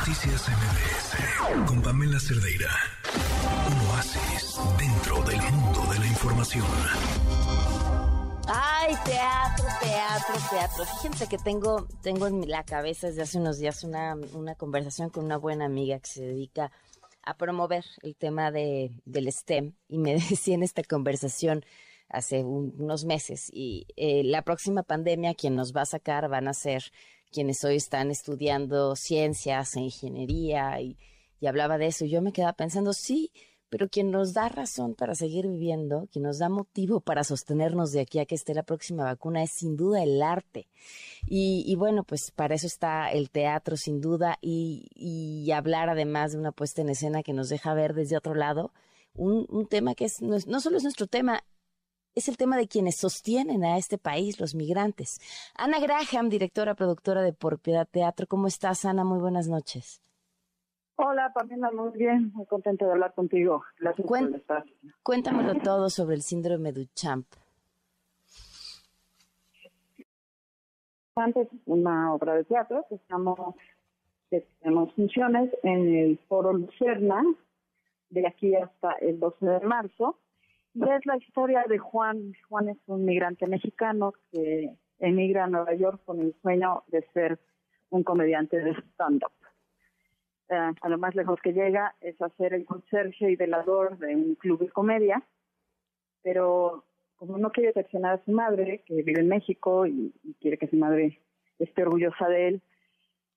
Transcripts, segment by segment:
Noticias MBS con Pamela Cerdeira. Un oasis dentro del mundo de la información. Ay, teatro, teatro, teatro. Fíjense que tengo, tengo en la cabeza desde hace unos días una, una conversación con una buena amiga que se dedica a promover el tema de, del STEM y me decía en esta conversación hace unos meses y eh, la próxima pandemia quien nos va a sacar van a ser quienes hoy están estudiando ciencias e ingeniería y, y hablaba de eso. Y yo me quedaba pensando, sí, pero quien nos da razón para seguir viviendo, quien nos da motivo para sostenernos de aquí a que esté la próxima vacuna es sin duda el arte. Y, y bueno, pues para eso está el teatro sin duda y, y, hablar además de una puesta en escena que nos deja ver desde otro lado un, un tema que es, es, no solo es nuestro tema, es el tema de quienes sostienen a este país, los migrantes. Ana Graham, directora, productora de Por Piedad Teatro. ¿Cómo estás, Ana? Muy buenas noches. Hola, Pamela, muy bien. Muy contenta de hablar contigo. Gracias Cuen por espacio. Cuéntamelo todo sobre el síndrome de Duchamp. Antes, una obra de teatro que estamos, que tenemos funciones en el Foro Lucerna de aquí hasta el 12 de marzo y es la historia de Juan. Juan es un migrante mexicano que emigra a Nueva York con el sueño de ser un comediante de stand-up. Uh, a lo más lejos que llega es hacer el conserje y velador de un club de comedia, pero como no quiere decepcionar a su madre, que vive en México y, y quiere que su madre esté orgullosa de él,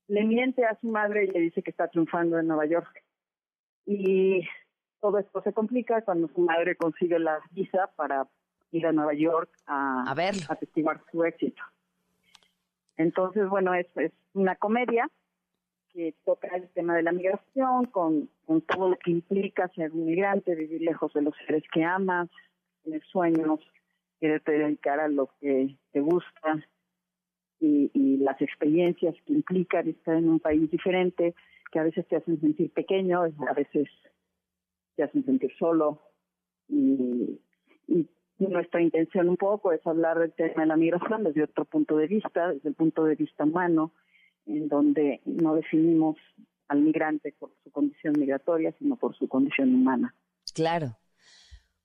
le miente a su madre y le dice que está triunfando en Nueva York. Y todo esto se complica cuando su madre consigue la visa para ir a Nueva York a, a, ver. su éxito. Entonces, bueno, es, es, una comedia que toca el tema de la migración con, con todo lo que implica ser un migrante, vivir lejos de los seres que amas, tener sueños, quererte dedicar a lo que te gusta y, y las experiencias que implican estar en un país diferente, que a veces te hacen sentir pequeño, a veces te hacen sentir solo. Y, y, nuestra intención un poco es hablar del tema de la migración desde otro punto de vista, desde el punto de vista humano, en donde no definimos al migrante por su condición migratoria, sino por su condición humana. Claro.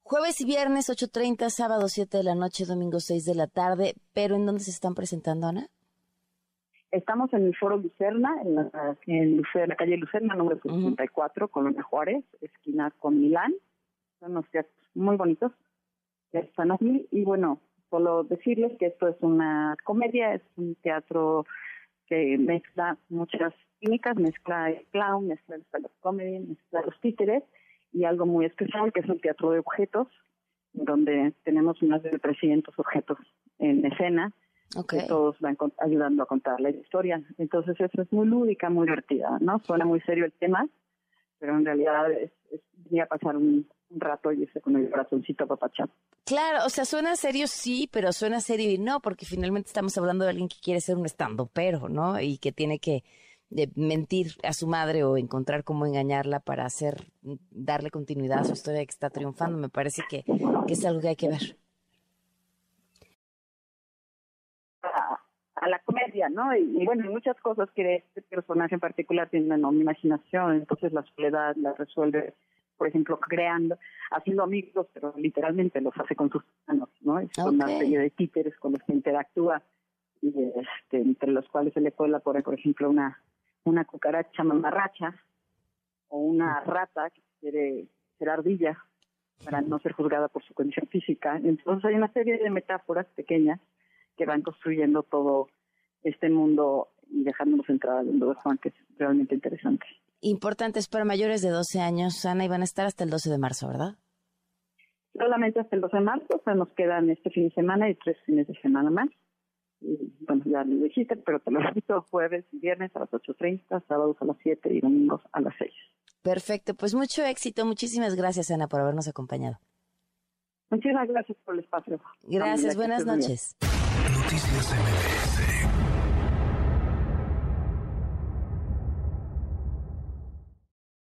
Jueves y viernes 8.30, sábado 7 de la noche, domingo 6 de la tarde, pero ¿en dónde se están presentando, Ana? Estamos en el Foro Lucerna, en la, en Lucerna, calle Lucerna, número 64, uh -huh. Colonia Juárez, esquina con Milán. Son unos teatros muy bonitos que están aquí. Y bueno, solo decirles que esto es una comedia, es un teatro que mezcla muchas técnicas, mezcla el clown, mezcla el stand-up comedy, mezcla los títeres y algo muy especial que es un teatro de objetos, donde tenemos más de 300 objetos en escena okay. que todos van ayudando a contar la historia. Entonces eso es muy lúdica, muy divertida, ¿no? Suena muy serio el tema, pero en realidad es, es venir a pasar un, un rato y con el corazoncito papachado. Claro, o sea, suena serio sí, pero suena serio y no, porque finalmente estamos hablando de alguien que quiere ser un pero ¿no? Y que tiene que de mentir a su madre o encontrar cómo engañarla para hacer, darle continuidad a su historia que está triunfando. Me parece que, que es algo que hay que ver. A, ¿no? Y, y, bueno, muchas cosas que este personaje en particular tiene una imaginación, entonces la soledad la resuelve por ejemplo, creando, haciendo amigos, pero literalmente los hace con sus manos, ¿no? Es okay. una serie de títeres con los que interactúa, y este, entre los cuales se le puede poner, por ejemplo, una, una cucaracha mamarracha o una rata que quiere ser ardilla para no ser juzgada por su condición física. Entonces hay una serie de metáforas pequeñas que van construyendo todo este mundo y dejándonos entrar al mundo de Juan, que es realmente interesante importantes para mayores de 12 años, Ana, y van a estar hasta el 12 de marzo, ¿verdad? Solamente hasta el 12 de marzo, o sea, nos quedan este fin de semana y tres fines de semana más. Y, bueno, ya lo dijiste, pero te lo repito, jueves y viernes a las 8.30, sábados a las 7 y domingos a las 6. Perfecto, pues mucho éxito. Muchísimas gracias, Ana, por habernos acompañado. Muchísimas gracias por el espacio. Gracias, buenas noches. Noticias MBS